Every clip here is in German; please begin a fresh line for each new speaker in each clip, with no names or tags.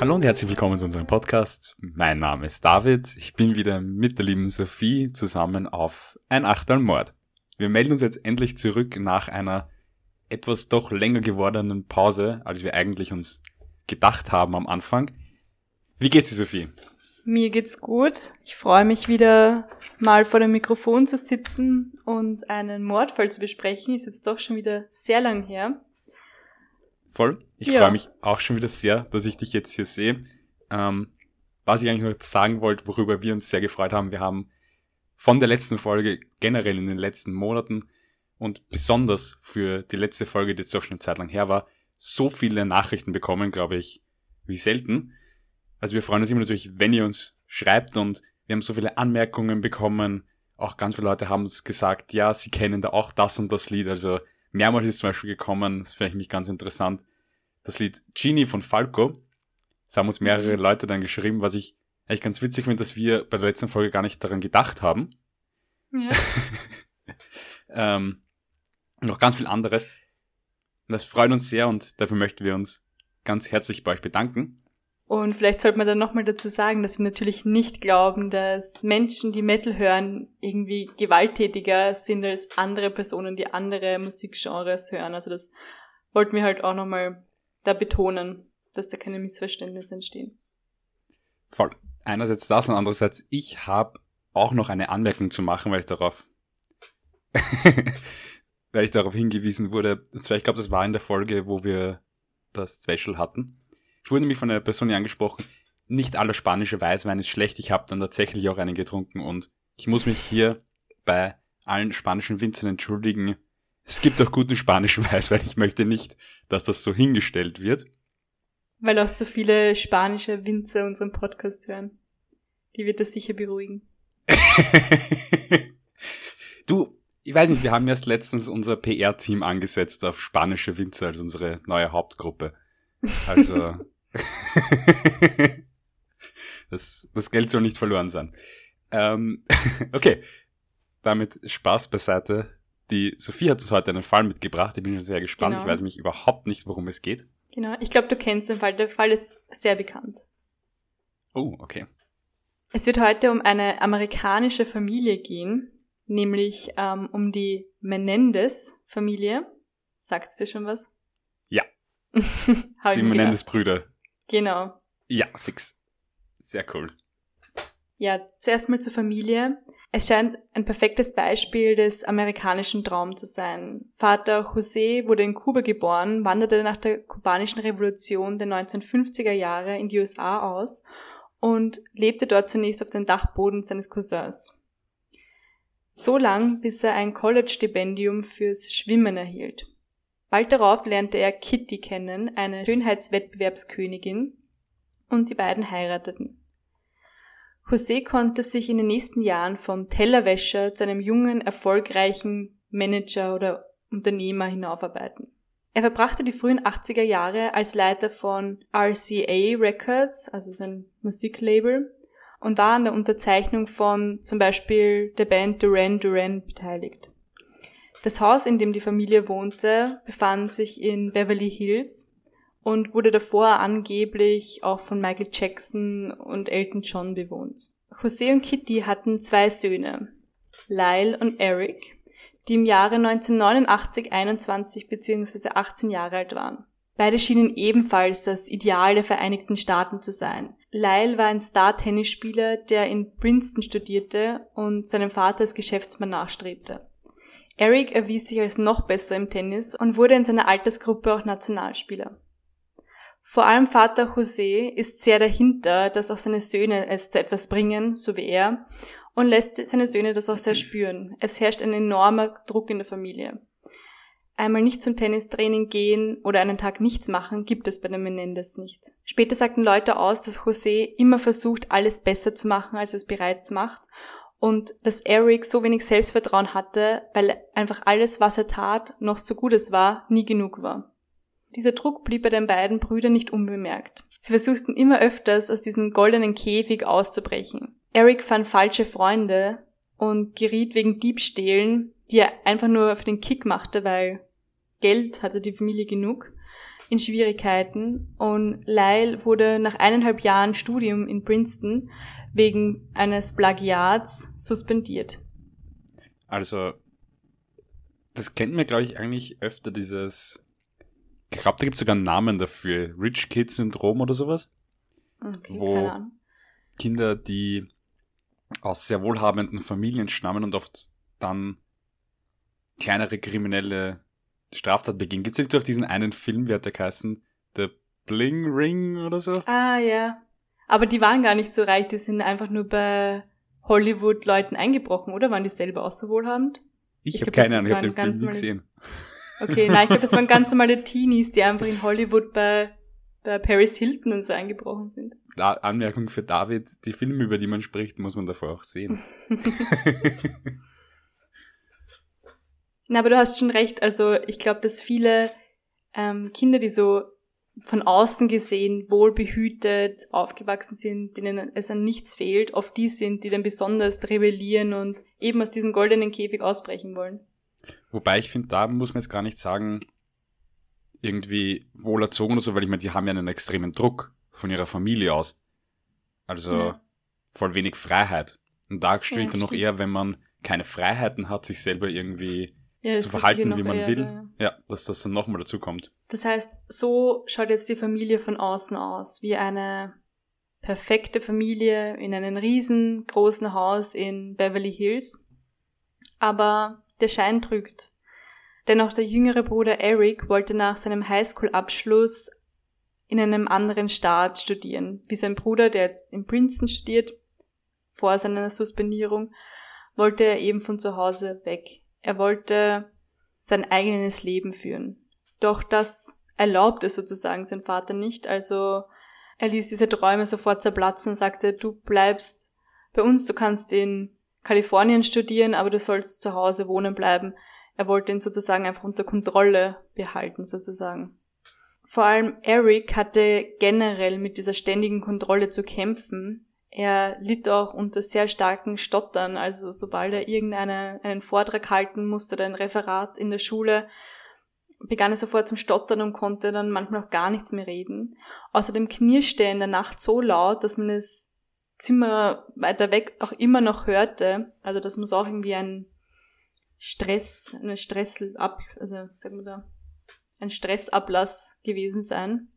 Hallo und herzlich willkommen zu unserem Podcast. Mein Name ist David. Ich bin wieder mit der lieben Sophie zusammen auf ein Achtel Mord. Wir melden uns jetzt endlich zurück nach einer etwas doch länger gewordenen Pause, als wir eigentlich uns gedacht haben am Anfang. Wie geht's dir, Sophie?
Mir geht's gut. Ich freue mich wieder mal vor dem Mikrofon zu sitzen und einen Mordfall zu besprechen. Ist jetzt doch schon wieder sehr lang her.
Voll. Ich ja. freue mich auch schon wieder sehr, dass ich dich jetzt hier sehe. Ähm, was ich eigentlich noch sagen wollte, worüber wir uns sehr gefreut haben, wir haben von der letzten Folge generell in den letzten Monaten und besonders für die letzte Folge, die jetzt doch schon eine Zeit lang her war, so viele Nachrichten bekommen, glaube ich, wie selten. Also wir freuen uns immer natürlich, wenn ihr uns schreibt und wir haben so viele Anmerkungen bekommen. Auch ganz viele Leute haben uns gesagt, ja, sie kennen da auch das und das Lied. Also mehrmals ist zum Beispiel gekommen, das finde ich mich ganz interessant, das Lied Genie von Falco. Das haben uns mehrere mhm. Leute dann geschrieben, was ich eigentlich ganz witzig finde, dass wir bei der letzten Folge gar nicht daran gedacht haben. Ja. ähm, noch ganz viel anderes. Und das freut uns sehr und dafür möchten wir uns ganz herzlich bei euch bedanken.
Und vielleicht sollte man dann nochmal dazu sagen, dass wir natürlich nicht glauben, dass Menschen, die Metal hören, irgendwie gewalttätiger sind als andere Personen, die andere Musikgenres hören. Also das wollten wir halt auch nochmal da betonen, dass da keine Missverständnisse entstehen.
Voll. Einerseits das und andererseits, ich habe auch noch eine Anmerkung zu machen, weil ich darauf, weil ich darauf hingewiesen wurde. Und zwar, ich glaube, das war in der Folge, wo wir das Special hatten ich wurde nämlich von einer Person angesprochen, nicht aller spanische Weißwein ist schlecht, ich habe dann tatsächlich auch einen getrunken und ich muss mich hier bei allen spanischen Winzern entschuldigen. Es gibt auch guten spanischen Weißwein, ich möchte nicht, dass das so hingestellt wird.
Weil auch so viele spanische Winzer unseren Podcast hören. Die wird das sicher beruhigen.
du, ich weiß nicht, wir haben erst letztens unser PR-Team angesetzt auf spanische Winzer als unsere neue Hauptgruppe. Also, das, das Geld soll nicht verloren sein. Ähm, okay, damit Spaß beiseite. Die Sophie hat uns heute einen Fall mitgebracht. Ich bin schon sehr gespannt. Genau. Ich weiß nämlich überhaupt nicht, worum es geht.
Genau, ich glaube, du kennst den Fall. Der Fall ist sehr bekannt.
Oh, okay.
Es wird heute um eine amerikanische Familie gehen, nämlich ähm, um die Menendez-Familie. Sagt dir schon was?
die Menendez-Brüder.
Genau.
Ja, fix. Sehr cool.
Ja, zuerst mal zur Familie. Es scheint ein perfektes Beispiel des amerikanischen Traums zu sein. Vater José wurde in Kuba geboren, wanderte nach der kubanischen Revolution der 1950er Jahre in die USA aus und lebte dort zunächst auf dem Dachboden seines Cousins. So lang, bis er ein College-Stipendium fürs Schwimmen erhielt. Bald darauf lernte er Kitty kennen, eine Schönheitswettbewerbskönigin, und die beiden heirateten. José konnte sich in den nächsten Jahren vom Tellerwäscher zu einem jungen, erfolgreichen Manager oder Unternehmer hinaufarbeiten. Er verbrachte die frühen 80er Jahre als Leiter von RCA Records, also sein Musiklabel, und war an der Unterzeichnung von zum Beispiel der Band Duran Duran beteiligt. Das Haus, in dem die Familie wohnte, befand sich in Beverly Hills und wurde davor angeblich auch von Michael Jackson und Elton John bewohnt. José und Kitty hatten zwei Söhne, Lyle und Eric, die im Jahre 1989 21 bzw. 18 Jahre alt waren. Beide schienen ebenfalls das Ideal der Vereinigten Staaten zu sein. Lyle war ein Star-Tennisspieler, der in Princeton studierte und seinem Vater als Geschäftsmann nachstrebte. Eric erwies sich als noch besser im Tennis und wurde in seiner Altersgruppe auch Nationalspieler. Vor allem Vater José ist sehr dahinter, dass auch seine Söhne es zu etwas bringen, so wie er, und lässt seine Söhne das auch sehr spüren. Es herrscht ein enormer Druck in der Familie. Einmal nicht zum Tennistraining gehen oder einen Tag nichts machen, gibt es bei den Menendez nicht. Später sagten Leute aus, dass José immer versucht, alles besser zu machen, als es bereits macht und dass Eric so wenig Selbstvertrauen hatte, weil einfach alles, was er tat, noch so gut es war, nie genug war. Dieser Druck blieb bei den beiden Brüdern nicht unbemerkt. Sie versuchten immer öfters aus diesem goldenen Käfig auszubrechen. Eric fand falsche Freunde und geriet wegen Diebstählen, die er einfach nur für den Kick machte, weil Geld hatte die Familie genug, in Schwierigkeiten und Lyle wurde nach eineinhalb Jahren Studium in Princeton wegen eines Plagiats suspendiert.
Also, das kennt man, glaube ich, eigentlich öfter, dieses, ich glaube, da gibt es sogar einen Namen dafür, Rich Kid Syndrom oder sowas. Okay, wo Kinder, die aus sehr wohlhabenden Familien stammen und oft dann kleinere kriminelle Straftat begehen. Gibt es nicht durch diesen einen Film, wie hat der geheißen? The Bling Ring oder so?
Ah, ja. Aber die waren gar nicht so reich, die sind einfach nur bei Hollywood-Leuten eingebrochen, oder? Waren die selber auch so wohlhabend?
Ich, ich habe keine Ahnung, ich habe den Film nie gesehen.
Okay, nein, ich glaube, das waren ganz normale Teenies, die einfach in Hollywood bei, bei Paris Hilton und so eingebrochen sind.
Da, Anmerkung für David, die Filme, über die man spricht, muss man davor auch sehen.
Na, aber du hast schon recht. Also ich glaube, dass viele ähm, Kinder, die so von außen gesehen wohlbehütet aufgewachsen sind, denen es an nichts fehlt, oft die sind, die dann besonders rebellieren und eben aus diesem goldenen Käfig ausbrechen wollen.
Wobei ich finde, da muss man jetzt gar nicht sagen, irgendwie wohlerzogen oder so, weil ich meine, die haben ja einen extremen Druck von ihrer Familie aus. Also ja. voll wenig Freiheit. Und da steht ja, dann noch eher, wenn man keine Freiheiten hat, sich selber irgendwie ja, zu verhalten, wie man eher, will. Ja. ja, dass das dann nochmal dazu kommt.
Das heißt, so schaut jetzt die Familie von außen aus, wie eine perfekte Familie in einem riesengroßen Haus in Beverly Hills. Aber der Schein trügt. Denn auch der jüngere Bruder Eric wollte nach seinem Highschool-Abschluss in einem anderen Staat studieren, wie sein Bruder, der jetzt in Princeton studiert, vor seiner Suspendierung, wollte er eben von zu Hause weg. Er wollte sein eigenes Leben führen. Doch das erlaubte sozusagen sein Vater nicht, also er ließ diese Träume sofort zerplatzen und sagte, du bleibst bei uns, du kannst in Kalifornien studieren, aber du sollst zu Hause wohnen bleiben. Er wollte ihn sozusagen einfach unter Kontrolle behalten, sozusagen. Vor allem Eric hatte generell mit dieser ständigen Kontrolle zu kämpfen, er litt auch unter sehr starken Stottern, also sobald er irgendeinen einen Vortrag halten musste oder ein Referat in der Schule, begann er sofort zum Stottern und konnte dann manchmal auch gar nichts mehr reden. Außerdem knirschte er in der Nacht so laut, dass man das Zimmer weiter weg auch immer noch hörte. Also das muss auch irgendwie ein Stress, eine Stressab, also sagen wir da, ein Stressablass gewesen sein.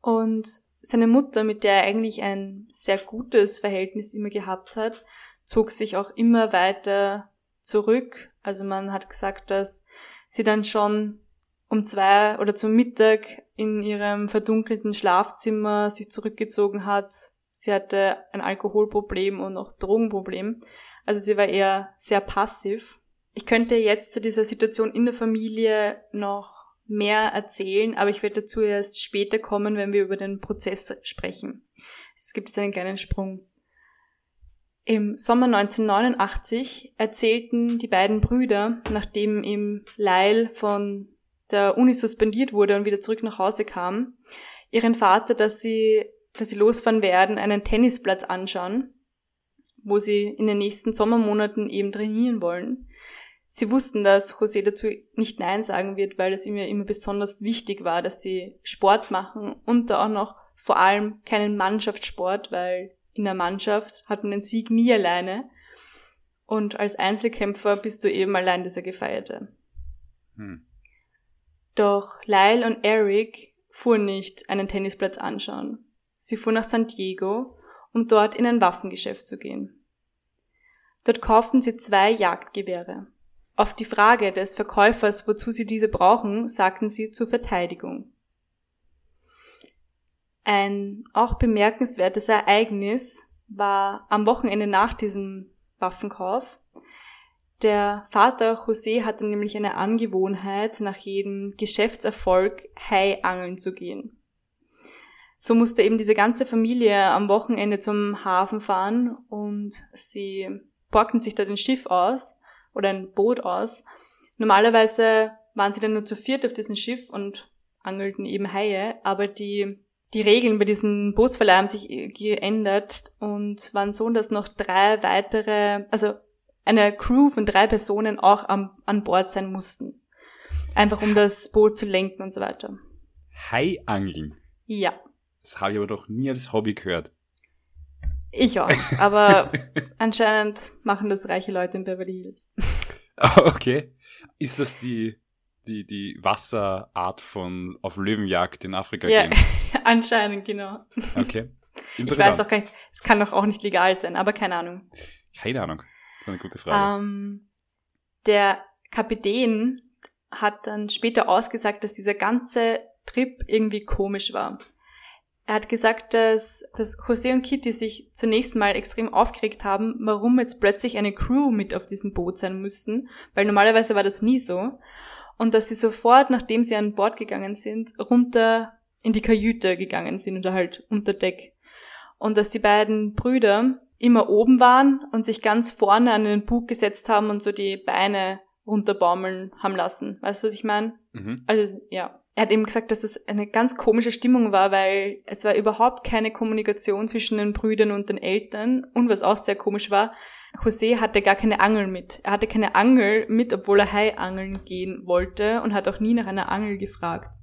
Und seine Mutter, mit der er eigentlich ein sehr gutes Verhältnis immer gehabt hat, zog sich auch immer weiter zurück. Also man hat gesagt, dass sie dann schon um zwei oder zum Mittag in ihrem verdunkelten Schlafzimmer sich zurückgezogen hat. Sie hatte ein Alkoholproblem und auch Drogenproblem. Also sie war eher sehr passiv. Ich könnte jetzt zu dieser Situation in der Familie noch mehr erzählen, aber ich werde dazu erst später kommen, wenn wir über den Prozess sprechen. Es gibt jetzt einen kleinen Sprung. Im Sommer 1989 erzählten die beiden Brüder, nachdem ihm Lyle von der Uni suspendiert wurde und wieder zurück nach Hause kam, ihren Vater, dass sie, dass sie losfahren werden, einen Tennisplatz anschauen, wo sie in den nächsten Sommermonaten eben trainieren wollen. Sie wussten, dass José dazu nicht Nein sagen wird, weil es ihm ja immer besonders wichtig war, dass sie Sport machen und da auch noch vor allem keinen Mannschaftssport, weil in der Mannschaft hat man den Sieg nie alleine. Und als Einzelkämpfer bist du eben allein dieser Gefeierte. Hm. Doch Lyle und Eric fuhren nicht einen Tennisplatz anschauen. Sie fuhren nach San Diego, um dort in ein Waffengeschäft zu gehen. Dort kauften sie zwei Jagdgewehre. Auf die Frage des Verkäufers, wozu sie diese brauchen, sagten sie zur Verteidigung. Ein auch bemerkenswertes Ereignis war am Wochenende nach diesem Waffenkauf. Der Vater José hatte nämlich eine Angewohnheit, nach jedem Geschäftserfolg Hai angeln zu gehen. So musste eben diese ganze Familie am Wochenende zum Hafen fahren und sie borgten sich da den Schiff aus oder ein Boot aus. Normalerweise waren sie dann nur zu viert auf diesem Schiff und angelten eben Haie, aber die, die Regeln bei diesem Bootsverleih haben sich geändert und waren so, dass noch drei weitere, also eine Crew von drei Personen auch am, an Bord sein mussten. Einfach um das Boot zu lenken und so weiter.
Haiangeln?
Ja.
Das habe ich aber doch nie als Hobby gehört.
Ich auch. Aber anscheinend machen das reiche Leute in Beverly Hills.
Okay. Ist das die, die, die Wasserart von auf Löwenjagd in Afrika
Ja,
gehen?
anscheinend, genau.
Okay.
Ich weiß
Interessant.
auch gar nicht, es kann doch auch nicht legal sein, aber keine Ahnung.
Keine Ahnung. Das ist eine gute Frage.
Ähm, der Kapitän hat dann später ausgesagt, dass dieser ganze Trip irgendwie komisch war. Er hat gesagt, dass, dass José und Kitty sich zunächst mal extrem aufgeregt haben, warum jetzt plötzlich eine Crew mit auf diesem Boot sein müssten, weil normalerweise war das nie so. Und dass sie sofort, nachdem sie an Bord gegangen sind, runter in die Kajüte gegangen sind oder halt unter Deck. Und dass die beiden Brüder immer oben waren und sich ganz vorne an den Bug gesetzt haben und so die Beine runterbaumeln haben lassen. Weißt du, was ich meine?
mhm.
Also, ja. Er hat eben gesagt, dass das eine ganz komische Stimmung war, weil es war überhaupt keine Kommunikation zwischen den Brüdern und den Eltern. Und was auch sehr komisch war, José hatte gar keine Angel mit. Er hatte keine Angel mit, obwohl er Hai angeln gehen wollte und hat auch nie nach einer Angel gefragt.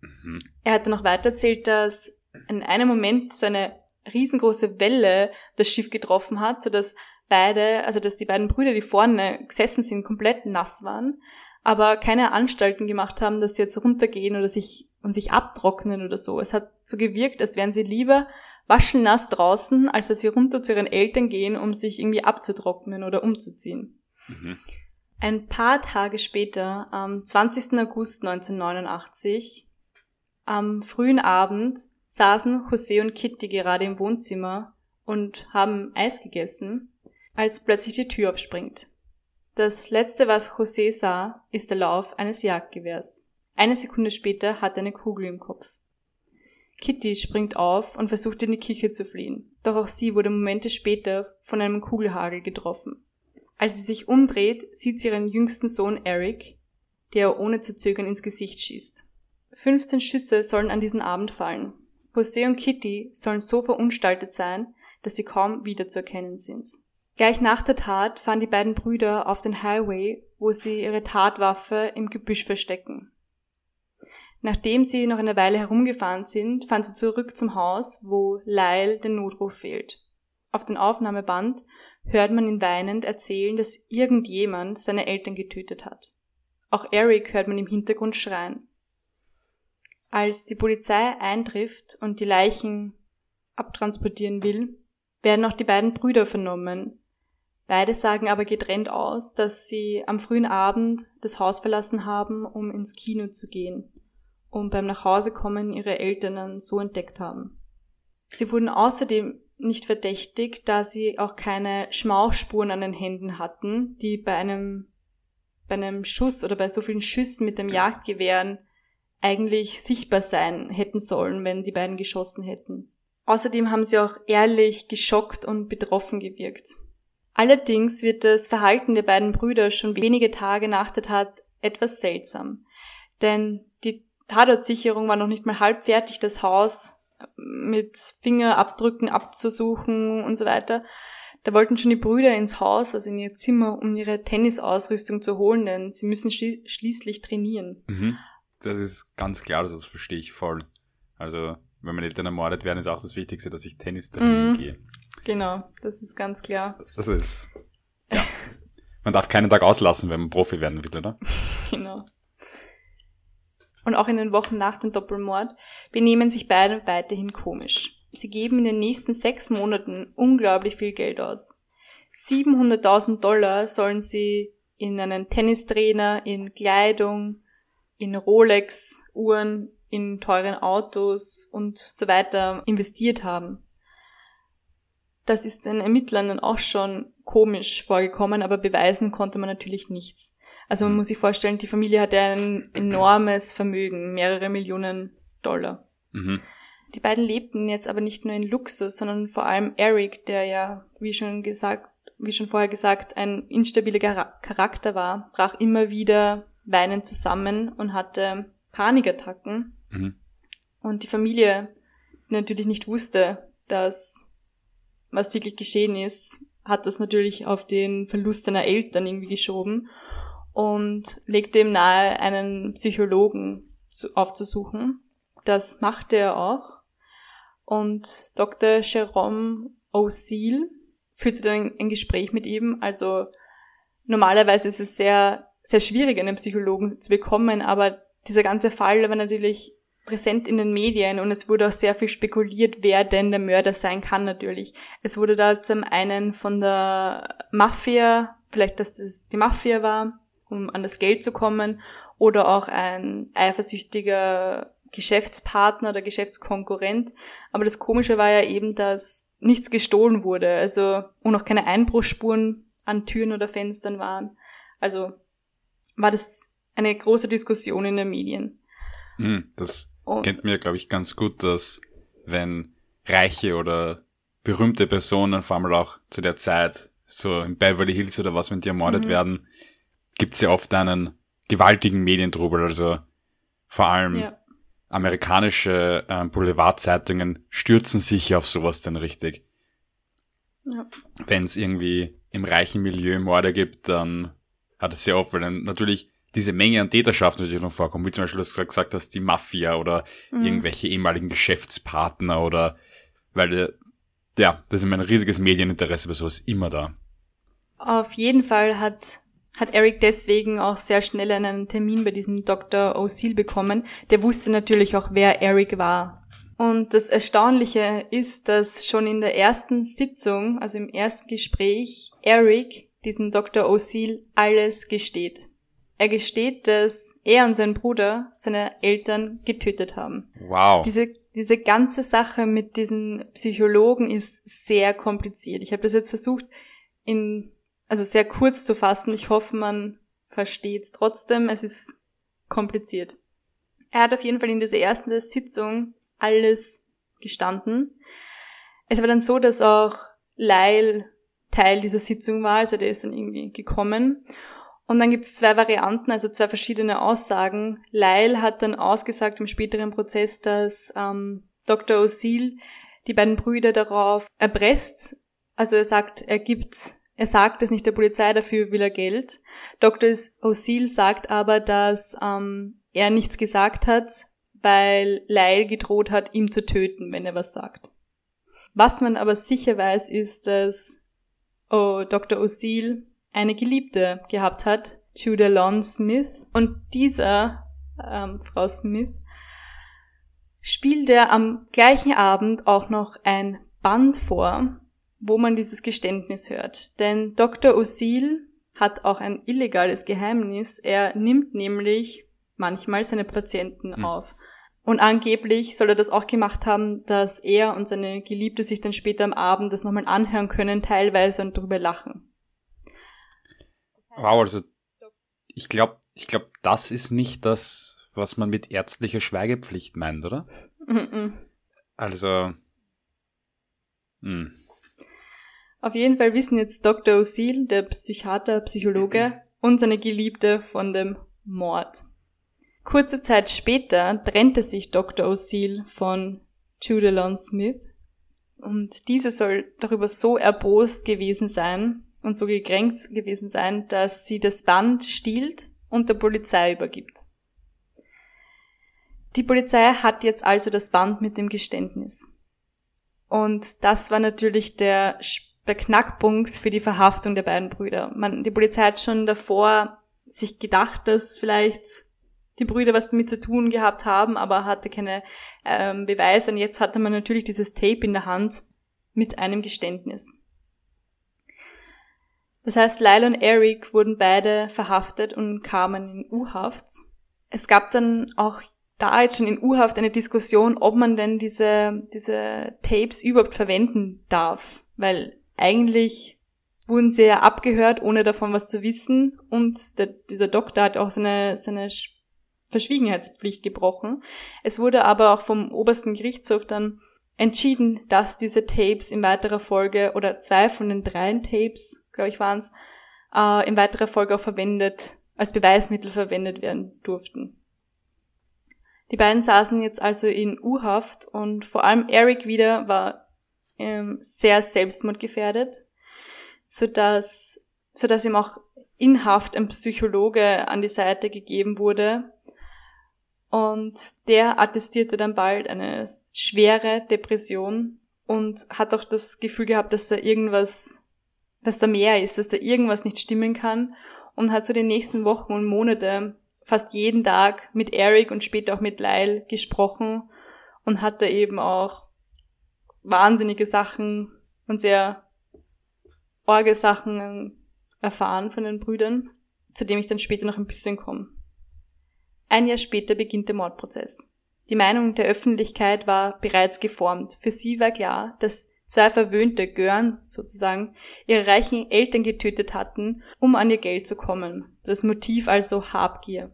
Mhm.
Er hat dann noch weiter erzählt, dass in einem Moment so eine riesengroße Welle das Schiff getroffen hat, sodass beide, also dass die beiden Brüder, die vorne gesessen sind, komplett nass waren, aber keine Anstalten gemacht haben, dass sie jetzt runtergehen oder sich und sich abtrocknen oder so. Es hat so gewirkt, als wären sie lieber waschelnass draußen, als dass sie runter zu ihren Eltern gehen, um sich irgendwie abzutrocknen oder umzuziehen.
Mhm.
Ein paar Tage später, am 20. August 1989, am frühen Abend, saßen José und Kitty gerade im Wohnzimmer und haben Eis gegessen, als plötzlich die Tür aufspringt. Das letzte, was José sah, ist der Lauf eines Jagdgewehrs. Eine Sekunde später hat er eine Kugel im Kopf. Kitty springt auf und versucht in die Küche zu fliehen, doch auch sie wurde Momente später von einem Kugelhagel getroffen. Als sie sich umdreht, sieht sie ihren jüngsten Sohn Eric, der ohne zu zögern ins Gesicht schießt. 15 Schüsse sollen an diesen Abend fallen. José und Kitty sollen so verunstaltet sein, dass sie kaum wiederzuerkennen sind. Gleich nach der Tat fahren die beiden Brüder auf den Highway, wo sie ihre Tatwaffe im Gebüsch verstecken. Nachdem sie noch eine Weile herumgefahren sind, fahren sie zurück zum Haus, wo Lyle den Notruf fehlt. Auf dem Aufnahmeband hört man ihn weinend erzählen, dass irgendjemand seine Eltern getötet hat. Auch Eric hört man im Hintergrund schreien. Als die Polizei eintrifft und die Leichen abtransportieren will, werden auch die beiden Brüder vernommen. Beide sagen aber getrennt aus, dass sie am frühen Abend das Haus verlassen haben, um ins Kino zu gehen und beim Nachhausekommen ihre Eltern dann so entdeckt haben. Sie wurden außerdem nicht verdächtigt, da sie auch keine Schmauchspuren an den Händen hatten, die bei einem, bei einem Schuss oder bei so vielen Schüssen mit dem Jagdgewehren eigentlich sichtbar sein hätten sollen, wenn die beiden geschossen hätten. Außerdem haben sie auch ehrlich, geschockt und betroffen gewirkt. Allerdings wird das Verhalten der beiden Brüder schon wenige Tage nach der Tat etwas seltsam. Denn die Tatortsicherung war noch nicht mal halb fertig, das Haus mit Fingerabdrücken abzusuchen und so weiter. Da wollten schon die Brüder ins Haus, also in ihr Zimmer, um ihre Tennisausrüstung zu holen, denn sie müssen schli schließlich trainieren.
Mhm. Das ist ganz klar, also das verstehe ich voll. Also, wenn meine Eltern ermordet werden, ist auch das Wichtigste, dass ich Tennis trainieren
Mhm.
gehe.
Genau, das ist ganz klar.
Das ist, ja. Man darf keinen Tag auslassen, wenn man Profi werden will, oder?
Genau. Und auch in den Wochen nach dem Doppelmord benehmen sich beide weiterhin komisch. Sie geben in den nächsten sechs Monaten unglaublich viel Geld aus. 700.000 Dollar sollen sie in einen Tennistrainer, in Kleidung, in Rolex-Uhren, in teuren Autos und so weiter investiert haben. Das ist den Ermittlern dann auch schon komisch vorgekommen, aber beweisen konnte man natürlich nichts. Also man
Mhm.
muss sich vorstellen, die Familie hatte ein enormes Vermögen, mehrere Millionen Dollar.
Mhm.
Die beiden lebten jetzt aber nicht nur in Luxus, sondern vor allem Eric, der ja, wie schon gesagt, wie schon vorher gesagt, ein instabiler Chara- Charakter war, brach immer wieder weinend zusammen und hatte Panikattacken.
Mhm.
Und die Familie, natürlich nicht wusste, dass was wirklich geschehen ist, hat das natürlich auf den Verlust seiner Eltern irgendwie geschoben und legte ihm nahe, einen Psychologen zu, aufzusuchen. Das machte er auch. Und Dr. Jerome O'Seal führte dann ein Gespräch mit ihm. Also normalerweise ist es sehr, sehr schwierig, einen Psychologen zu bekommen, aber dieser ganze Fall war natürlich präsent in den Medien und es wurde auch sehr viel spekuliert, wer denn der Mörder sein kann natürlich. Es wurde da zum einen von der Mafia, vielleicht dass das die Mafia war, um an das Geld zu kommen, oder auch ein eifersüchtiger Geschäftspartner oder Geschäftskonkurrent. Aber das Komische war ja eben, dass nichts gestohlen wurde, also und auch keine Einbruchsspuren an Türen oder Fenstern waren. Also war das eine große Diskussion in den Medien.
Hm, das und kennt mir, glaube ich, ganz gut, dass wenn reiche oder berühmte Personen, vor allem auch zu der Zeit, so in Beverly Hills oder was, wenn die ermordet mhm. werden, gibt's ja oft einen gewaltigen Medientrubel. Also vor allem ja. amerikanische äh, Boulevardzeitungen stürzen sich auf sowas dann richtig. Ja. Wenn es irgendwie im reichen Milieu Morde gibt, dann hat es sehr oft, weil dann natürlich diese Menge an Täterschaft natürlich noch vorkommt, wie zum Beispiel, dass du gesagt hast, die Mafia oder mhm. irgendwelche ehemaligen Geschäftspartner oder, weil, äh, ja, das ist immer ein riesiges Medieninteresse bei sowas immer da.
Auf jeden Fall hat, hat Eric deswegen auch sehr schnell einen Termin bei diesem Dr. O'Seal bekommen. Der wusste natürlich auch, wer Eric war. Und das Erstaunliche ist, dass schon in der ersten Sitzung, also im ersten Gespräch, Eric diesem Dr. O'Seal alles gesteht. Er gesteht, dass er und sein Bruder seine Eltern getötet haben.
Wow.
Diese, diese ganze Sache mit diesen Psychologen ist sehr kompliziert. Ich habe das jetzt versucht, in, also sehr kurz zu fassen. Ich hoffe, man versteht es trotzdem. Es ist kompliziert. Er hat auf jeden Fall in dieser ersten Sitzung alles gestanden. Es war dann so, dass auch Lyle Teil dieser Sitzung war, also der ist dann irgendwie gekommen. Und dann gibt es zwei Varianten, also zwei verschiedene Aussagen. Lyle hat dann ausgesagt im späteren Prozess, dass ähm, Dr. O'Seal die beiden Brüder darauf erpresst. Also er sagt, er gibt, er sagt es nicht der Polizei, dafür will er Geld. Dr. O'Seal sagt aber, dass ähm, er nichts gesagt hat, weil Lyle gedroht hat, ihm zu töten, wenn er was sagt. Was man aber sicher weiß, ist, dass oh, Dr. O'Seal eine Geliebte gehabt hat, Judah Lon Smith. Und dieser, ähm, Frau Smith, spielte am gleichen Abend auch noch ein Band vor, wo man dieses Geständnis hört. Denn Dr. O'Seal hat auch ein illegales Geheimnis. Er nimmt nämlich manchmal seine Patienten hm. auf. Und angeblich soll er das auch gemacht haben, dass er und seine Geliebte sich dann später am Abend das nochmal anhören können, teilweise und drüber lachen.
Wow, also ich glaube, ich glaube, das ist nicht das, was man mit ärztlicher Schweigepflicht meint, oder? Also. Mh. Hm.
Auf jeden Fall wissen jetzt Dr. O'Seal, der Psychiater, Psychologe, und seine Geliebte von dem Mord. Kurze Zeit später trennte sich Dr. O'Seal von Judelon Smith und diese soll darüber so erbost gewesen sein, und so gekränkt gewesen sein, dass sie das Band stiehlt und der Polizei übergibt. Die Polizei hat jetzt also das Band mit dem Geständnis. Und das war natürlich der, Knackpunkt für die Verhaftung der beiden Brüder. Man, die Polizei hat schon davor sich gedacht, dass vielleicht die Brüder was damit zu tun gehabt haben, aber hatte keine ähm, Beweise. Und jetzt hatte man natürlich dieses Tape in der Hand mit einem Geständnis. Das heißt, Lyle und Eric wurden beide verhaftet und kamen in U-Haft. Es gab dann auch da jetzt schon in U-Haft eine Diskussion, ob man denn diese, diese Tapes überhaupt verwenden darf. Weil eigentlich wurden sie ja abgehört, ohne davon was zu wissen. Und der, dieser Doktor hat auch seine, seine Verschwiegenheitspflicht gebrochen. Es wurde aber auch vom obersten Gerichtshof dann entschieden, dass diese Tapes in weiterer Folge oder zwei von den dreien Tapes glaube ich, waren es, äh, in weiterer Folge auch verwendet, als Beweismittel verwendet werden durften. Die beiden saßen jetzt also in U-Haft und vor allem Eric wieder war ähm, sehr selbstmordgefährdet, sodass, sodass ihm auch in Haft ein Psychologe an die Seite gegeben wurde. Und der attestierte dann bald eine schwere Depression und hat auch das Gefühl gehabt, dass da irgendwas, dass da mehr ist, dass da irgendwas nicht stimmen kann und hat so die nächsten Wochen und Monate fast jeden Tag mit Eric und später auch mit Lyle gesprochen und hatte eben auch wahnsinnige Sachen und sehr orge Sachen erfahren von den Brüdern, zu dem ich dann später noch ein bisschen komme. Ein Jahr später beginnt der Mordprozess. Die Meinung der Öffentlichkeit war bereits geformt. Für sie war klar, dass zwei verwöhnte Gören sozusagen ihre reichen Eltern getötet hatten, um an ihr Geld zu kommen. Das Motiv also Habgier.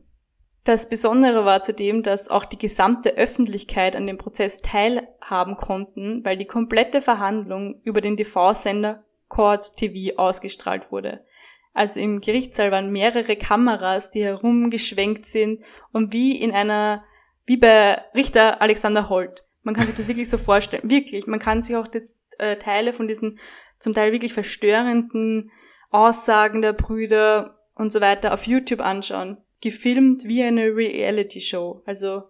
Das Besondere war zudem, dass auch die gesamte Öffentlichkeit an dem Prozess teilhaben konnten, weil die komplette Verhandlung über den TV-Sender Court TV ausgestrahlt wurde. Also im Gerichtssaal waren mehrere Kameras, die herumgeschwenkt sind und wie in einer, wie bei Richter Alexander Holt. Man kann sich das wirklich so vorstellen. Wirklich. Man kann sich auch jetzt äh, Teile von diesen zum Teil wirklich verstörenden Aussagen der Brüder und so weiter auf YouTube anschauen. Gefilmt wie eine Reality-Show. Also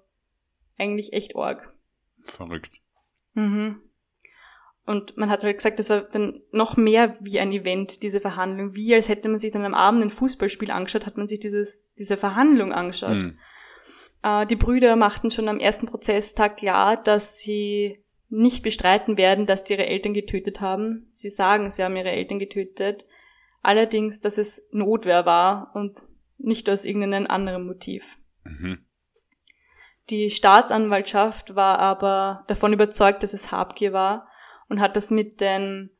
eigentlich echt arg.
Verrückt.
Mhm. Und man hat halt gesagt, das war dann noch mehr wie ein Event, diese Verhandlung. Wie als hätte man sich dann am Abend ein Fußballspiel angeschaut, hat man sich dieses, diese Verhandlung angeschaut. Mhm. Äh, die Brüder machten schon am ersten Prozesstag klar, dass sie nicht bestreiten werden, dass sie ihre Eltern getötet haben. Sie sagen, sie haben ihre Eltern getötet. Allerdings, dass es Notwehr war und nicht aus irgendeinem anderen Motiv. Mhm. Die Staatsanwaltschaft war aber davon überzeugt, dass es Habgier war und hat das mit den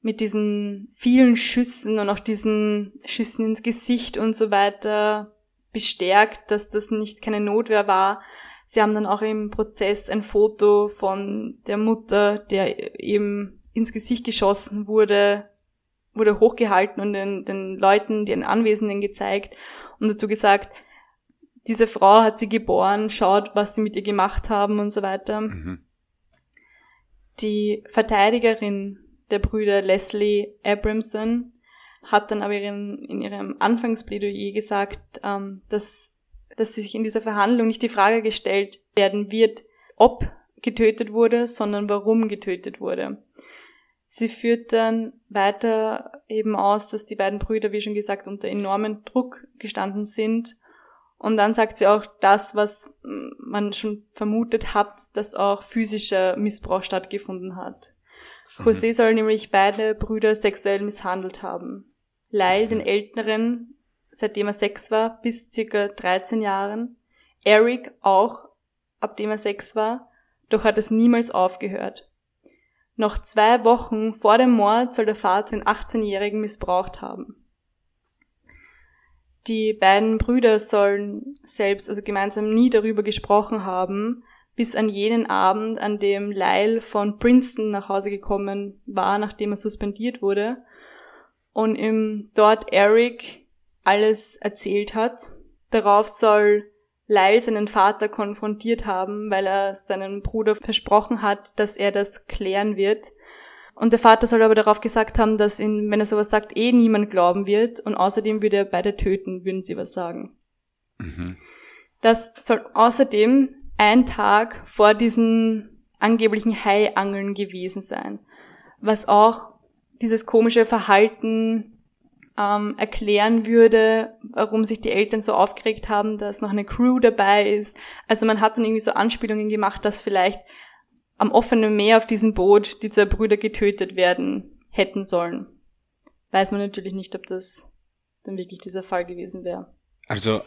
mit diesen vielen Schüssen und auch diesen Schüssen ins Gesicht und so weiter bestärkt, dass das nicht keine Notwehr war. Sie haben dann auch im Prozess ein Foto von der Mutter, der eben ins Gesicht geschossen wurde, wurde hochgehalten und den, den Leuten, den Anwesenden gezeigt und dazu gesagt, diese Frau hat sie geboren, schaut, was sie mit ihr gemacht haben und so weiter. Mhm. Die Verteidigerin der Brüder Leslie Abramson hat dann aber in, in ihrem Anfangsplädoyer gesagt, ähm, dass, dass sich in dieser Verhandlung nicht die Frage gestellt werden wird, ob getötet wurde, sondern warum getötet wurde. Sie führt dann weiter eben aus, dass die beiden Brüder, wie schon gesagt, unter enormen Druck gestanden sind und dann sagt sie auch das, was man schon vermutet hat, dass auch physischer Missbrauch stattgefunden hat. Mhm. José soll nämlich beide Brüder sexuell misshandelt haben. Lyle, den Älteren, seitdem er sechs war, bis circa 13 Jahren. Eric auch, ab dem er sechs war, doch hat es niemals aufgehört. Noch zwei Wochen vor dem Mord soll der Vater den 18-Jährigen missbraucht haben. Die beiden Brüder sollen selbst, also gemeinsam nie darüber gesprochen haben, bis an jenen Abend, an dem Lyle von Princeton nach Hause gekommen war, nachdem er suspendiert wurde und ihm dort Eric alles erzählt hat. Darauf soll Lyle seinen Vater konfrontiert haben, weil er seinem Bruder versprochen hat, dass er das klären wird. Und der Vater soll aber darauf gesagt haben, dass ihn, wenn er sowas sagt, eh niemand glauben wird und außerdem würde er beide töten, würden sie was sagen. Mhm. Das soll außerdem ein Tag vor diesen angeblichen Haiangeln gewesen sein, was auch dieses komische Verhalten ähm, erklären würde, warum sich die Eltern so aufgeregt haben, dass noch eine Crew dabei ist. Also man hat dann irgendwie so Anspielungen gemacht, dass vielleicht am offenen Meer auf diesem Boot die zwei Brüder getötet werden hätten sollen. Weiß man natürlich nicht, ob das dann wirklich dieser Fall gewesen wäre.
Also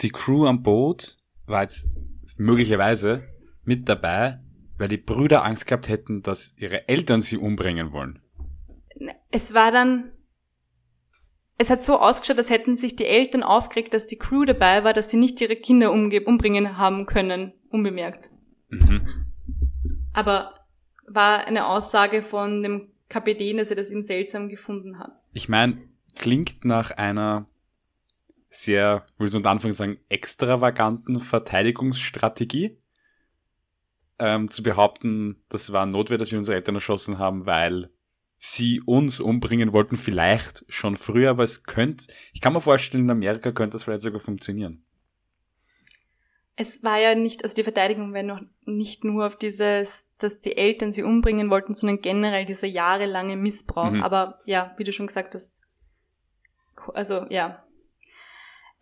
die Crew am Boot war jetzt möglicherweise mit dabei, weil die Brüder Angst gehabt hätten, dass ihre Eltern sie umbringen wollen.
Es war dann, es hat so ausgeschaut, als hätten sich die Eltern aufgeregt, dass die Crew dabei war, dass sie nicht ihre Kinder umbringen haben können, unbemerkt. Mhm. Aber war eine Aussage von dem Kapitän, dass er das ihm seltsam gefunden hat.
Ich meine, klingt nach einer sehr, würde ich unter Anfang sagen, extravaganten Verteidigungsstrategie. Ähm, zu behaupten, das war Notwehr, dass wir unsere Eltern erschossen haben, weil sie uns umbringen wollten, vielleicht schon früher, aber es könnte, ich kann mir vorstellen, in Amerika könnte das vielleicht sogar funktionieren.
es war ja nicht, also die Verteidigung war noch nicht nur auf dieses, dass die Eltern sie umbringen wollten, sondern generell dieser jahrelange Missbrauch. Mhm. Aber ja, wie du schon gesagt hast, also ja.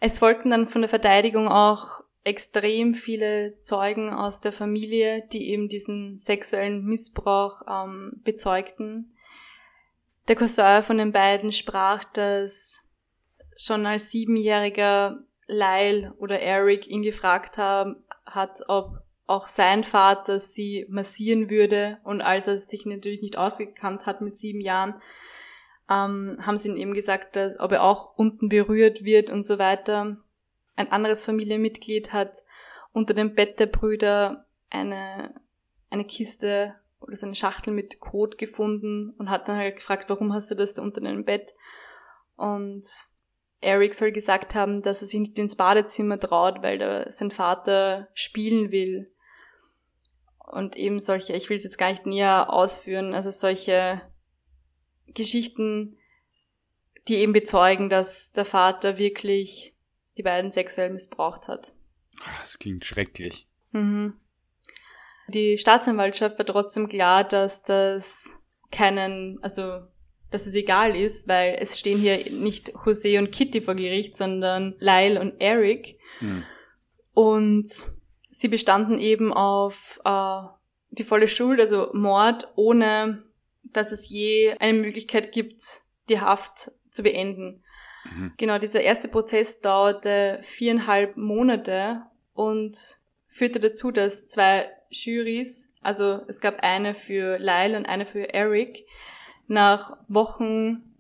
Es folgten dann von der Verteidigung auch extrem viele Zeugen aus der Familie, die eben diesen sexuellen Missbrauch ähm, bezeugten. Der Cousin von den beiden sprach, dass schon als Siebenjähriger Lyle oder Eric ihn gefragt haben, hat, ob auch sein Vater sie massieren würde. Und als er sich natürlich nicht ausgekannt hat mit sieben Jahren, ähm, haben sie ihm eben gesagt, dass, ob er auch unten berührt wird und so weiter. Ein anderes Familienmitglied hat unter dem Bett der Brüder eine, eine Kiste oder so eine Schachtel mit Kot gefunden und hat dann halt gefragt, warum hast du das da unter deinem Bett? Und Eric soll gesagt haben, dass er sich nicht ins Badezimmer traut, weil da sein Vater spielen will. Und eben solche, ich will es jetzt gar nicht näher ausführen, also solche Geschichten, die eben bezeugen, dass der Vater wirklich die beiden sexuell missbraucht hat.
Ah, das klingt schrecklich.
Mhm. Die Staatsanwaltschaft war trotzdem klar, dass das keinen, also dass es egal ist, weil es stehen hier nicht Jose und Kitty vor Gericht, sondern Lyle und Eric. Mhm. Und sie bestanden eben auf äh, die volle Schuld, also Mord, ohne dass es je eine Möglichkeit gibt, die Haft zu beenden. Mhm. Genau, dieser erste Prozess dauerte viereinhalb Monate und führte dazu, dass zwei Jurys, also es gab eine für Lyle und eine für Eric, nach Wochen,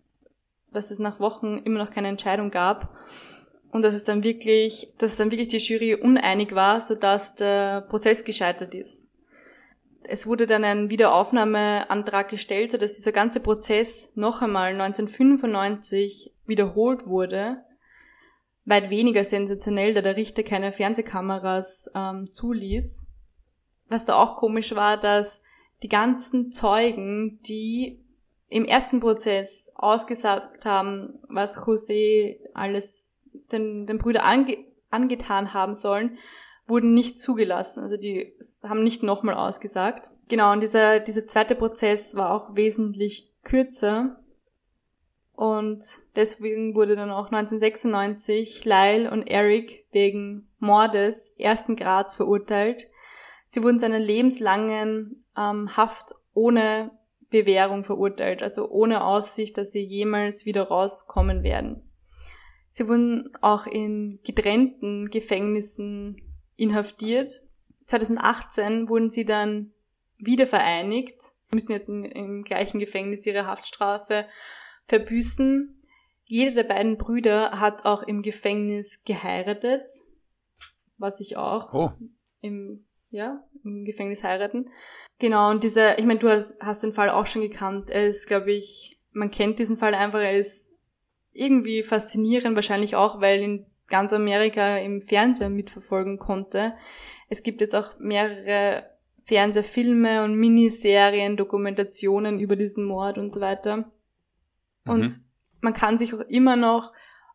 dass es nach Wochen immer noch keine Entscheidung gab und dass es dann wirklich, dass es dann wirklich die Jury uneinig war, so dass der Prozess gescheitert ist. Es wurde dann ein Wiederaufnahmeantrag gestellt, so dass dieser ganze Prozess noch einmal 1995 wiederholt wurde. Weit weniger sensationell, da der Richter keine Fernsehkameras ähm, zuließ. Was da auch komisch war, dass die ganzen Zeugen, die im ersten Prozess ausgesagt haben, was José alles den, den Brüder ange, angetan haben sollen, wurden nicht zugelassen. Also die haben nicht nochmal ausgesagt. Genau, und dieser, dieser zweite Prozess war auch wesentlich kürzer. Und deswegen wurde dann auch 1996 Lyle und Eric wegen Mordes ersten Grads verurteilt. Sie wurden zu einer lebenslangen ähm, Haft ohne Bewährung verurteilt, also ohne Aussicht, dass sie jemals wieder rauskommen werden. Sie wurden auch in getrennten Gefängnissen inhaftiert. 2018 wurden sie dann wieder vereinigt, müssen jetzt im gleichen Gefängnis ihre Haftstrafe verbüßen. Jeder der beiden Brüder hat auch im Gefängnis geheiratet, was ich auch oh. im, ja, im Gefängnis heiraten. Genau, und dieser, ich meine, du hast, hast den Fall auch schon gekannt. Er ist, glaube ich, man kennt diesen Fall einfach, er ist irgendwie faszinierend, wahrscheinlich auch, weil in ganz Amerika im Fernsehen mitverfolgen konnte. Es gibt jetzt auch mehrere Fernsehfilme und Miniserien, Dokumentationen über diesen Mord und so weiter. Und mhm. man kann sich auch immer noch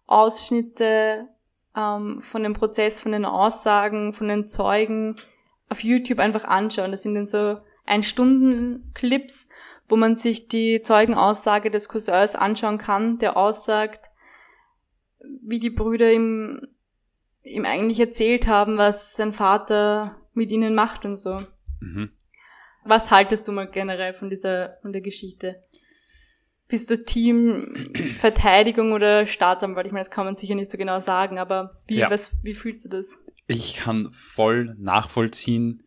Ausschnitte ähm, von dem Prozess, von den Aussagen, von den Zeugen auf YouTube einfach anschauen. Das sind dann so ein-Stunden-Clips, wo man sich die Zeugenaussage des Cousins anschauen kann, der aussagt, wie die Brüder ihm, ihm eigentlich erzählt haben, was sein Vater mit ihnen macht und so. Mhm. Was haltest du mal generell von dieser, von der Geschichte? Bist du Team Verteidigung oder Staatsanwalt? Ich meine, das kann man sicher nicht so genau sagen, aber wie, ja. was, wie fühlst du das?
Ich kann voll nachvollziehen,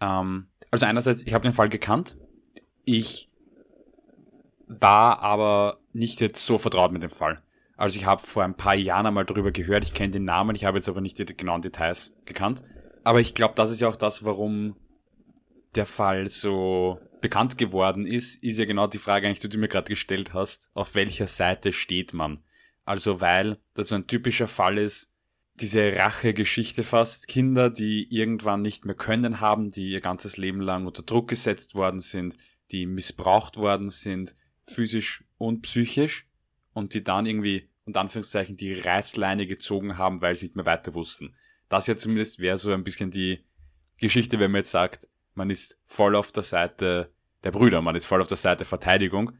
ähm, also einerseits, ich habe den Fall gekannt. Ich war aber nicht jetzt so vertraut mit dem Fall. Also ich habe vor ein paar Jahren einmal darüber gehört, ich kenne den Namen, ich habe jetzt aber nicht die genauen Details gekannt. Aber ich glaube, das ist ja auch das, warum der Fall so bekannt geworden ist, ist ja genau die Frage eigentlich, die du mir gerade gestellt hast, auf welcher Seite steht man? Also weil das so ein typischer Fall ist, diese Rache-Geschichte fast. Kinder, die irgendwann nicht mehr können haben, die ihr ganzes Leben lang unter Druck gesetzt worden sind, die missbraucht worden sind, physisch und psychisch, und die dann irgendwie, unter Anführungszeichen, die Reißleine gezogen haben, weil sie nicht mehr weiter wussten. das ja zumindest wäre so ein bisschen die Geschichte, wenn man jetzt sagt, man ist voll auf der Seite der Brüder, man ist voll auf der Seite Verteidigung.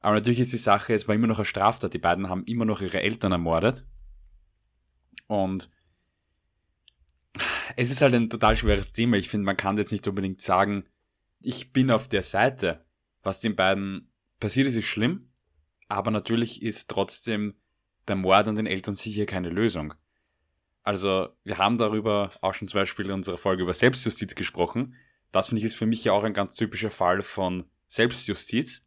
Aber natürlich ist die Sache, es war immer noch eine Straftat, die beiden haben immer noch ihre Eltern ermordet. Und es ist halt ein total schweres Thema. Ich finde, man kann jetzt nicht unbedingt sagen, ich bin auf der Seite. Was den beiden passiert ist, ist schlimm. Aber natürlich ist trotzdem der Mord an den Eltern sicher keine Lösung. Also, wir haben darüber auch schon zum Beispiel in unserer Folge über Selbstjustiz gesprochen. Das finde ich ist für mich ja auch ein ganz typischer Fall von Selbstjustiz,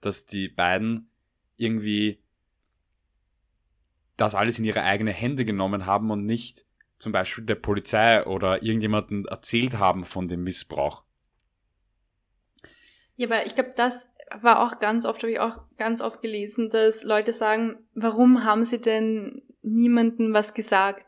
dass die beiden irgendwie das alles in ihre eigenen Hände genommen haben und nicht zum Beispiel der Polizei oder irgendjemanden erzählt haben von dem Missbrauch.
Ja, aber ich glaube, das war auch ganz oft, habe ich auch ganz oft gelesen, dass Leute sagen, warum haben sie denn niemanden was gesagt?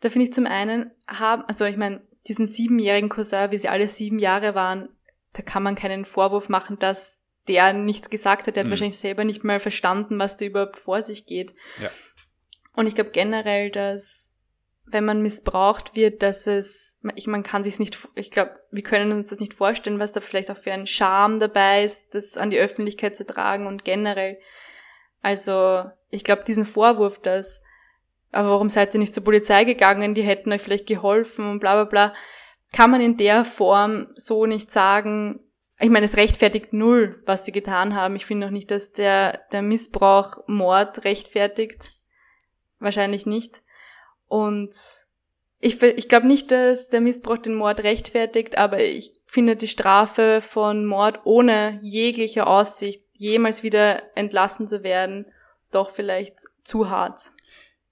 Da finde ich zum einen, haben, also ich meine, diesen siebenjährigen Cousin, wie sie alle sieben Jahre waren, da kann man keinen Vorwurf machen, dass der nichts gesagt hat. Der hat mhm. wahrscheinlich selber nicht mal verstanden, was da überhaupt vor sich geht. Ja. Und ich glaube generell, dass wenn man missbraucht wird, dass es, ich, man kann sich nicht, ich glaube, wir können uns das nicht vorstellen, was da vielleicht auch für ein Charme dabei ist, das an die Öffentlichkeit zu tragen und generell. Also, ich glaube, diesen Vorwurf, dass, aber warum seid ihr nicht zur Polizei gegangen, die hätten euch vielleicht geholfen und bla bla bla, kann man in der Form so nicht sagen. Ich meine, es rechtfertigt null, was sie getan haben. Ich finde auch nicht, dass der, der Missbrauch Mord rechtfertigt. Wahrscheinlich nicht. Und ich, ich glaube nicht, dass der Missbrauch den Mord rechtfertigt, aber ich finde die Strafe von Mord ohne jegliche Aussicht, jemals wieder entlassen zu werden, doch vielleicht zu hart.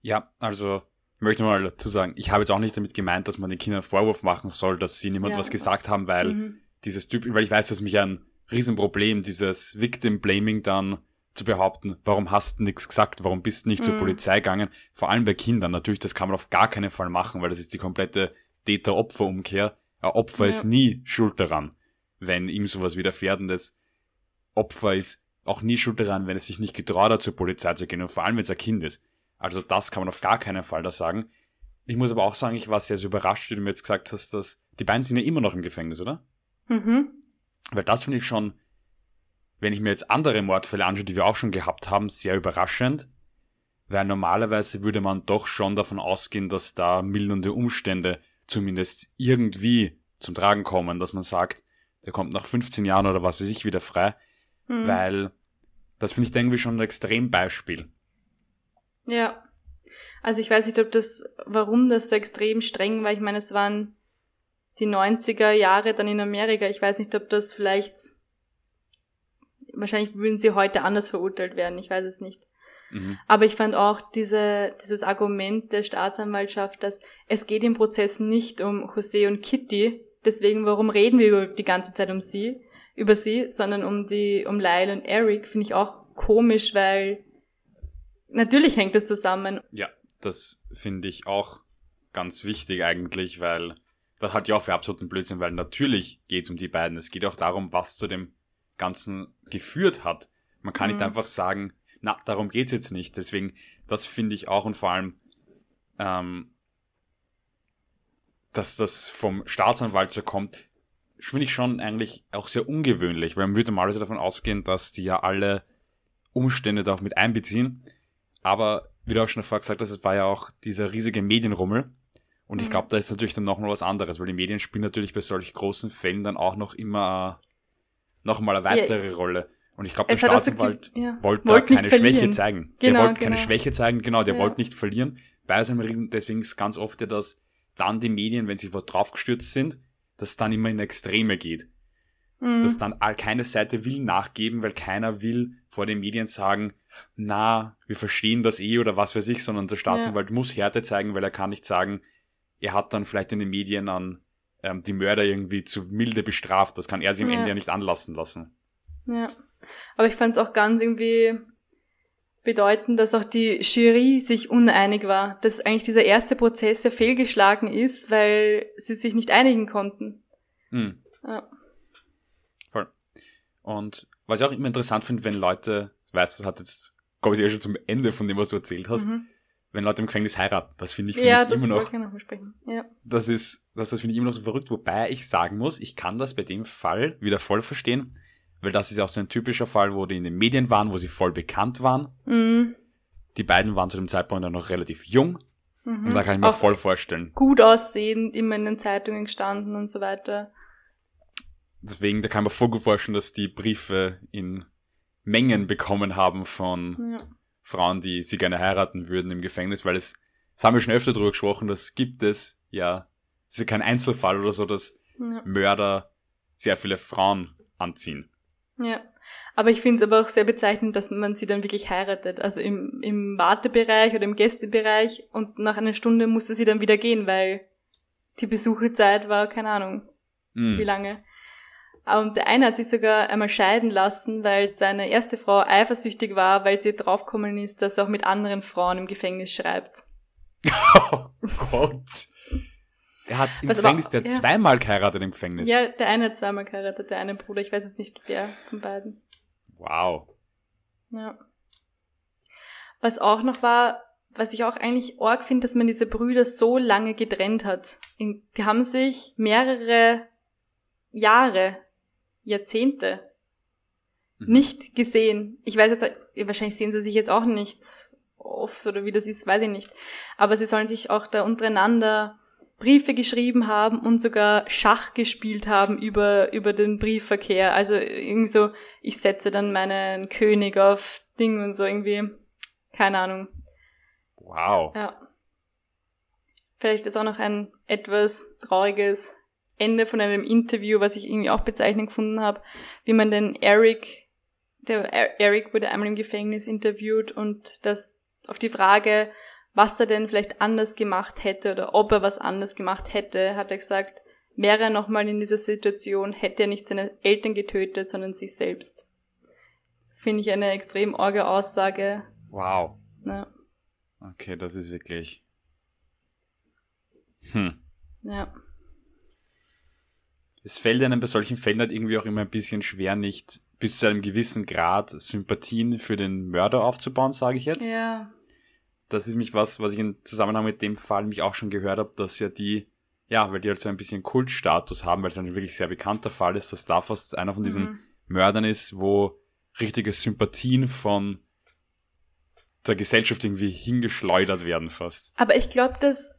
Ja, also ich möchte mal dazu sagen, ich habe jetzt auch nicht damit gemeint, dass man den Kindern Vorwurf machen soll, dass sie niemandem ja. was gesagt haben, weil mhm. dieses Typ, weil ich weiß, dass mich ein Riesenproblem, dieses Victim Blaming dann zu behaupten, warum hast du nichts gesagt, warum bist du nicht mhm. zur Polizei gegangen, vor allem bei Kindern. Natürlich, das kann man auf gar keinen Fall machen, weil das ist die komplette Täter-Opfer-Umkehr. Ein Opfer ja. ist nie schuld daran, wenn ihm sowas widerfährt und das Opfer ist auch nie schuld daran, wenn es sich nicht getraut hat, zur Polizei zu gehen und vor allem, wenn es ein Kind ist. Also das kann man auf gar keinen Fall da sagen. Ich muss aber auch sagen, ich war sehr, sehr überrascht, wie du mir jetzt gesagt hast, dass die beiden sind ja immer noch im Gefängnis, oder? Mhm. Weil das finde ich schon wenn ich mir jetzt andere Mordfälle anschaue, die wir auch schon gehabt haben, sehr überraschend, weil normalerweise würde man doch schon davon ausgehen, dass da mildernde Umstände zumindest irgendwie zum Tragen kommen, dass man sagt, der kommt nach 15 Jahren oder was weiß ich wieder frei, mhm. weil das finde ich irgendwie schon ein Extrembeispiel.
Ja. Also ich weiß nicht, ob das, warum das so extrem streng war. Ich meine, es waren die 90er Jahre dann in Amerika. Ich weiß nicht, ob das vielleicht wahrscheinlich würden sie heute anders verurteilt werden, ich weiß es nicht. Mhm. Aber ich fand auch diese, dieses Argument der Staatsanwaltschaft, dass es geht im Prozess nicht um Jose und Kitty, deswegen warum reden wir die ganze Zeit um sie, über sie, sondern um die, um Lyle und Eric, finde ich auch komisch, weil natürlich hängt das zusammen.
Ja, das finde ich auch ganz wichtig eigentlich, weil das hat ja auch für absoluten Blödsinn, weil natürlich geht es um die beiden. Es geht auch darum, was zu dem Ganzen geführt hat. Man kann mhm. nicht einfach sagen, na, darum geht's jetzt nicht. Deswegen, das finde ich auch und vor allem, ähm, dass das vom Staatsanwalt so kommt, finde ich schon eigentlich auch sehr ungewöhnlich, weil man würde normalerweise davon ausgehen, dass die ja alle Umstände da auch mit einbeziehen. Aber wie du auch schon vorher gesagt hast, es war ja auch dieser riesige Medienrummel. Und mhm. ich glaube, da ist natürlich dann noch mal was anderes, weil die Medien spielen natürlich bei solch großen Fällen dann auch noch immer nochmal eine weitere ja. Rolle. Und ich glaube, der Staatsanwalt so, ja. wollte wollt da keine Schwäche zeigen. Genau, der wollte genau. keine Schwäche zeigen, genau, der ja. wollte nicht verlieren. Bei so einem Riesen, deswegen ist ganz oft ja, dass dann die Medien, wenn sie draufgestürzt sind, dass es dann immer in Extreme geht. Mhm. Dass dann keine Seite will nachgeben, weil keiner will vor den Medien sagen, na, wir verstehen das eh oder was weiß ich, sondern der Staatsanwalt ja. muss Härte zeigen, weil er kann nicht sagen, er hat dann vielleicht in den Medien an ähm, die Mörder irgendwie zu milde bestraft. Das kann er sich am ja. Ende ja nicht anlassen lassen.
Ja. Aber ich fand es auch ganz irgendwie bedeutend, dass auch die Jury sich uneinig war, dass eigentlich dieser erste Prozess ja fehlgeschlagen ist, weil sie sich nicht einigen konnten. Hm. Ja.
Voll. Und was ich auch immer interessant finde, wenn Leute, ich weiß, das hat jetzt, komme ich ja schon zum Ende von dem, was du erzählt hast, mhm. Wenn Leute im Gefängnis heiraten. Das finde ich,
find ja,
ich immer noch.
Ja.
Das ist, das, das finde ich immer noch so verrückt, wobei ich sagen muss, ich kann das bei dem Fall wieder voll verstehen, weil das ist auch so ein typischer Fall, wo die in den Medien waren, wo sie voll bekannt waren. Mhm. Die beiden waren zu dem Zeitpunkt dann noch relativ jung. Mhm. Und da kann ich mir auch voll vorstellen.
Gut aussehend, immer in den Zeitungen gestanden und so weiter.
Deswegen, da kann man voll gut vorstellen, dass die Briefe in Mengen bekommen haben von ja. Frauen, die sie gerne heiraten würden im Gefängnis, weil es, das haben wir schon öfter drüber gesprochen, das gibt es ja, es ist ja kein Einzelfall oder so, dass ja. Mörder sehr viele Frauen anziehen.
Ja. Aber ich finde es aber auch sehr bezeichnend, dass man sie dann wirklich heiratet. Also im, im Wartebereich oder im Gästebereich und nach einer Stunde musste sie dann wieder gehen, weil die Besucherzeit war, keine Ahnung, mm. wie lange. Und der eine hat sich sogar einmal scheiden lassen, weil seine erste Frau eifersüchtig war, weil sie draufgekommen ist, dass er auch mit anderen Frauen im Gefängnis schreibt.
Oh Gott. Der hat im Was Gefängnis, aber, der ja. zweimal geheiratet im Gefängnis.
Ja, der eine hat zweimal geheiratet, der eine Bruder, ich weiß jetzt nicht wer von beiden.
Wow.
Ja. Was auch noch war, was ich auch eigentlich arg finde, dass man diese Brüder so lange getrennt hat. Die haben sich mehrere Jahre Jahrzehnte mhm. nicht gesehen. Ich weiß jetzt, wahrscheinlich sehen sie sich jetzt auch nicht oft oder wie das ist, weiß ich nicht. Aber sie sollen sich auch da untereinander Briefe geschrieben haben und sogar Schach gespielt haben über, über den Briefverkehr. Also irgendwie so, ich setze dann meinen König auf Ding und so irgendwie. Keine Ahnung.
Wow.
Ja. Vielleicht ist auch noch ein etwas trauriges Ende von einem Interview, was ich irgendwie auch bezeichnend gefunden habe, wie man den Eric, der Eric wurde einmal im Gefängnis interviewt und das auf die Frage, was er denn vielleicht anders gemacht hätte oder ob er was anders gemacht hätte, hat er gesagt, wäre er nochmal in dieser Situation, hätte er nicht seine Eltern getötet, sondern sich selbst. Finde ich eine extrem orge Aussage.
Wow. Ja. Okay, das ist wirklich. Hm.
Ja
es fällt einem bei solchen Fällen halt irgendwie auch immer ein bisschen schwer, nicht bis zu einem gewissen Grad Sympathien für den Mörder aufzubauen, sage ich jetzt.
Ja.
Das ist mich was, was ich in Zusammenhang mit dem Fall mich auch schon gehört habe, dass ja die, ja, weil die halt so ein bisschen Kultstatus haben, weil es ein wirklich sehr bekannter Fall ist, dass da fast einer von diesen mhm. Mördern ist, wo richtige Sympathien von der Gesellschaft irgendwie hingeschleudert werden fast.
Aber ich glaube, dass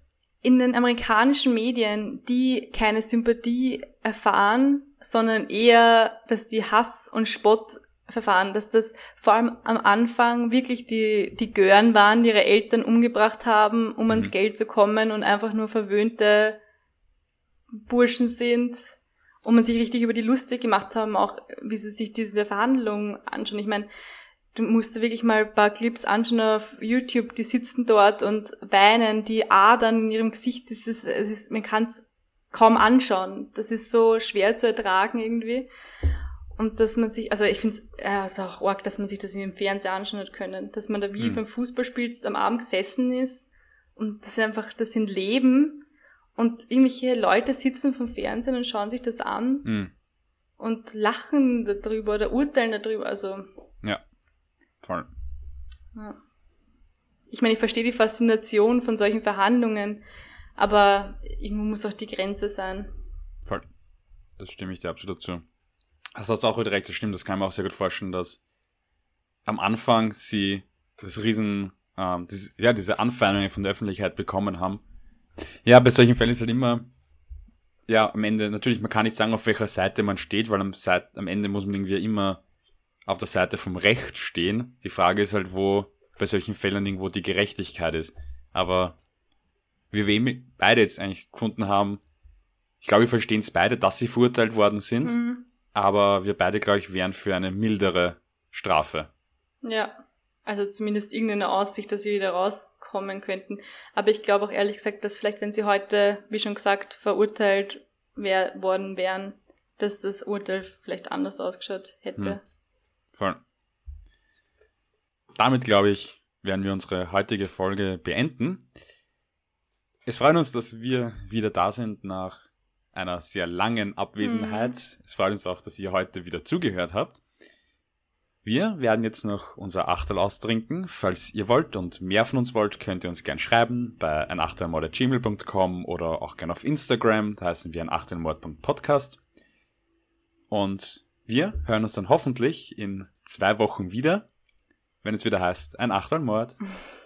in den amerikanischen Medien, die keine Sympathie erfahren, sondern eher, dass die Hass und Spott verfahren, dass das vor allem am Anfang wirklich die, die Gören waren, die ihre Eltern umgebracht haben, um mhm. ans Geld zu kommen und einfach nur verwöhnte Burschen sind und man sich richtig über die lustig gemacht haben, auch wie sie sich diese Verhandlungen anschauen. Ich meine, du musst dir wirklich mal ein paar Clips anschauen auf YouTube, die sitzen dort und weinen, die Adern in ihrem Gesicht, das ist, es ist, man kann es kaum anschauen. Das ist so schwer zu ertragen irgendwie. Und dass man sich, also ich finde es äh, ist auch arg, dass man sich das in dem Fernseher anschauen hat können. Dass man da wie mhm. beim Fußballspiel am Abend gesessen ist und das ist einfach, das sind Leben und irgendwelche Leute sitzen vom Fernsehen und schauen sich das an mhm. und lachen darüber oder urteilen darüber. Also.
Voll.
Ja. Ich meine, ich verstehe die Faszination von solchen Verhandlungen, aber irgendwo muss auch die Grenze sein.
Voll. Das stimme ich dir absolut zu. Das hast auch wieder recht, das stimmt, das kann man auch sehr gut vorstellen, dass am Anfang sie das Riesen, ähm, diese, ja, diese Anfeindungen von der Öffentlichkeit bekommen haben. Ja, bei solchen Fällen ist halt immer, ja, am Ende, natürlich, man kann nicht sagen, auf welcher Seite man steht, weil am, Seit, am Ende muss man irgendwie immer auf der Seite vom Recht stehen. Die Frage ist halt, wo bei solchen Fällen irgendwo die Gerechtigkeit ist. Aber wie wir beide jetzt eigentlich gefunden haben, ich glaube, wir verstehen es beide, dass sie verurteilt worden sind, mhm. aber wir beide, glaube ich, wären für eine mildere Strafe.
Ja, also zumindest irgendeine Aussicht, dass sie wieder rauskommen könnten. Aber ich glaube auch ehrlich gesagt, dass vielleicht, wenn sie heute, wie schon gesagt, verurteilt wär, worden wären, dass das Urteil vielleicht anders ausgeschaut hätte. Hm.
Voll. Damit, glaube ich, werden wir unsere heutige Folge beenden. Es freut uns, dass wir wieder da sind nach einer sehr langen Abwesenheit. Mhm. Es freut uns auch, dass ihr heute wieder zugehört habt. Wir werden jetzt noch unser Achtel austrinken. Falls ihr wollt und mehr von uns wollt, könnt ihr uns gern schreiben bei einachtelmord.gmail.com oder auch gern auf Instagram. Da heißen wir einachtelmord.podcast. Und wir hören uns dann hoffentlich in zwei Wochen wieder, wenn es wieder heißt, ein Achtelmord.